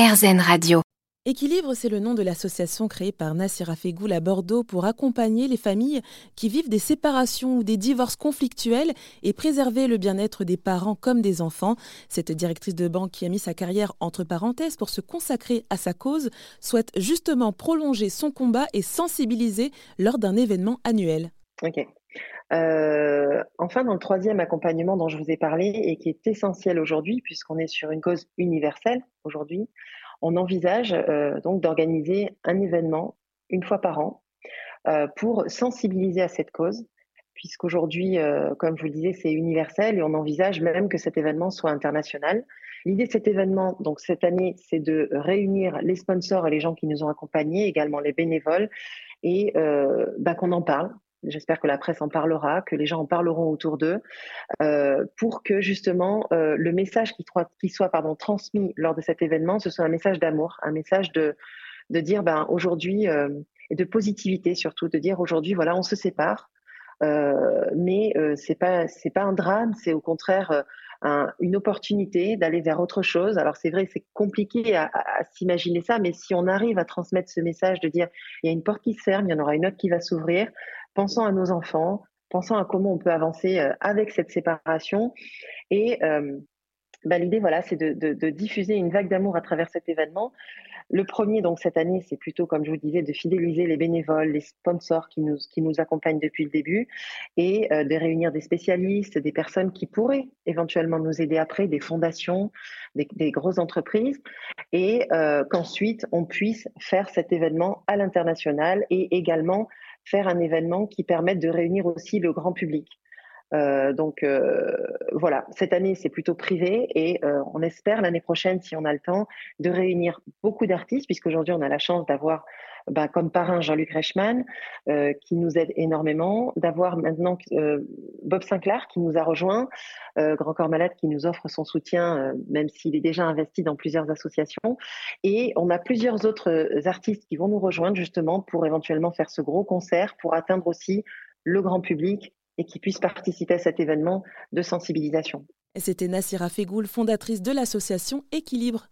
RZN Radio. Équilibre, c'est le nom de l'association créée par Nassira Fegoul à Bordeaux pour accompagner les familles qui vivent des séparations ou des divorces conflictuels et préserver le bien-être des parents comme des enfants. Cette directrice de banque qui a mis sa carrière entre parenthèses pour se consacrer à sa cause souhaite justement prolonger son combat et sensibiliser lors d'un événement annuel. Ok. Euh, enfin, dans le troisième accompagnement dont je vous ai parlé et qui est essentiel aujourd'hui, puisqu'on est sur une cause universelle aujourd'hui, on envisage euh, donc d'organiser un événement une fois par an euh, pour sensibiliser à cette cause, puisqu'aujourd'hui, euh, comme je vous le disais, c'est universel et on envisage même que cet événement soit international. L'idée de cet événement, donc cette année, c'est de réunir les sponsors et les gens qui nous ont accompagnés, également les bénévoles, et bah, qu'on en parle, J'espère que la presse en parlera, que les gens en parleront autour d'eux, euh, pour que justement euh, le message qui, soit pardon, transmis lors de cet événement, ce soit un message d'amour, un message de, de dire ben, aujourd'hui, euh, et de positivité surtout, de dire aujourd'hui, voilà, on se sépare, euh, mais euh, c'est pas c'est pas un drame, c'est au contraire un, une opportunité d'aller vers autre chose. Alors c'est vrai, c'est compliqué à, à, à s'imaginer ça, mais si on arrive à transmettre ce message de dire il y a une porte qui se ferme, il y en aura une autre qui va s'ouvrir, pensons à nos enfants, pensons à comment on peut avancer euh, avec cette séparation. Et euh, bah, l'idée, voilà, c'est de, diffuser une vague d'amour à travers cet événement. Le premier, donc cette année, c'est plutôt, comme je vous disais, de fidéliser les bénévoles, les sponsors qui nous, qui nous accompagnent depuis le début et euh, de réunir des spécialistes, des personnes qui pourraient éventuellement nous aider après, des fondations, des, grosses entreprises, et qu'ensuite on puisse faire cet événement à l'international et également faire un événement qui permette de réunir aussi le grand public. Euh, donc euh, voilà, cette année c'est plutôt privé et euh, on espère l'année prochaine, si on a le temps, de réunir beaucoup d'artistes, puisqu'aujourd'hui on a la chance d'avoir bah, comme parrain Jean-Luc Reichmann, euh, qui nous aide énormément, d'avoir maintenant euh, Bob Sinclair qui nous a rejoint, euh, Grand Corps Malade qui nous offre son soutien, même s'il est déjà investi dans plusieurs associations. Et on a plusieurs autres artistes qui vont nous rejoindre justement pour éventuellement faire ce gros concert, pour atteindre aussi le grand public et qui puissent participer à cet événement de sensibilisation. C'était Nassira Fegoul, fondatrice de l'association Équilibre.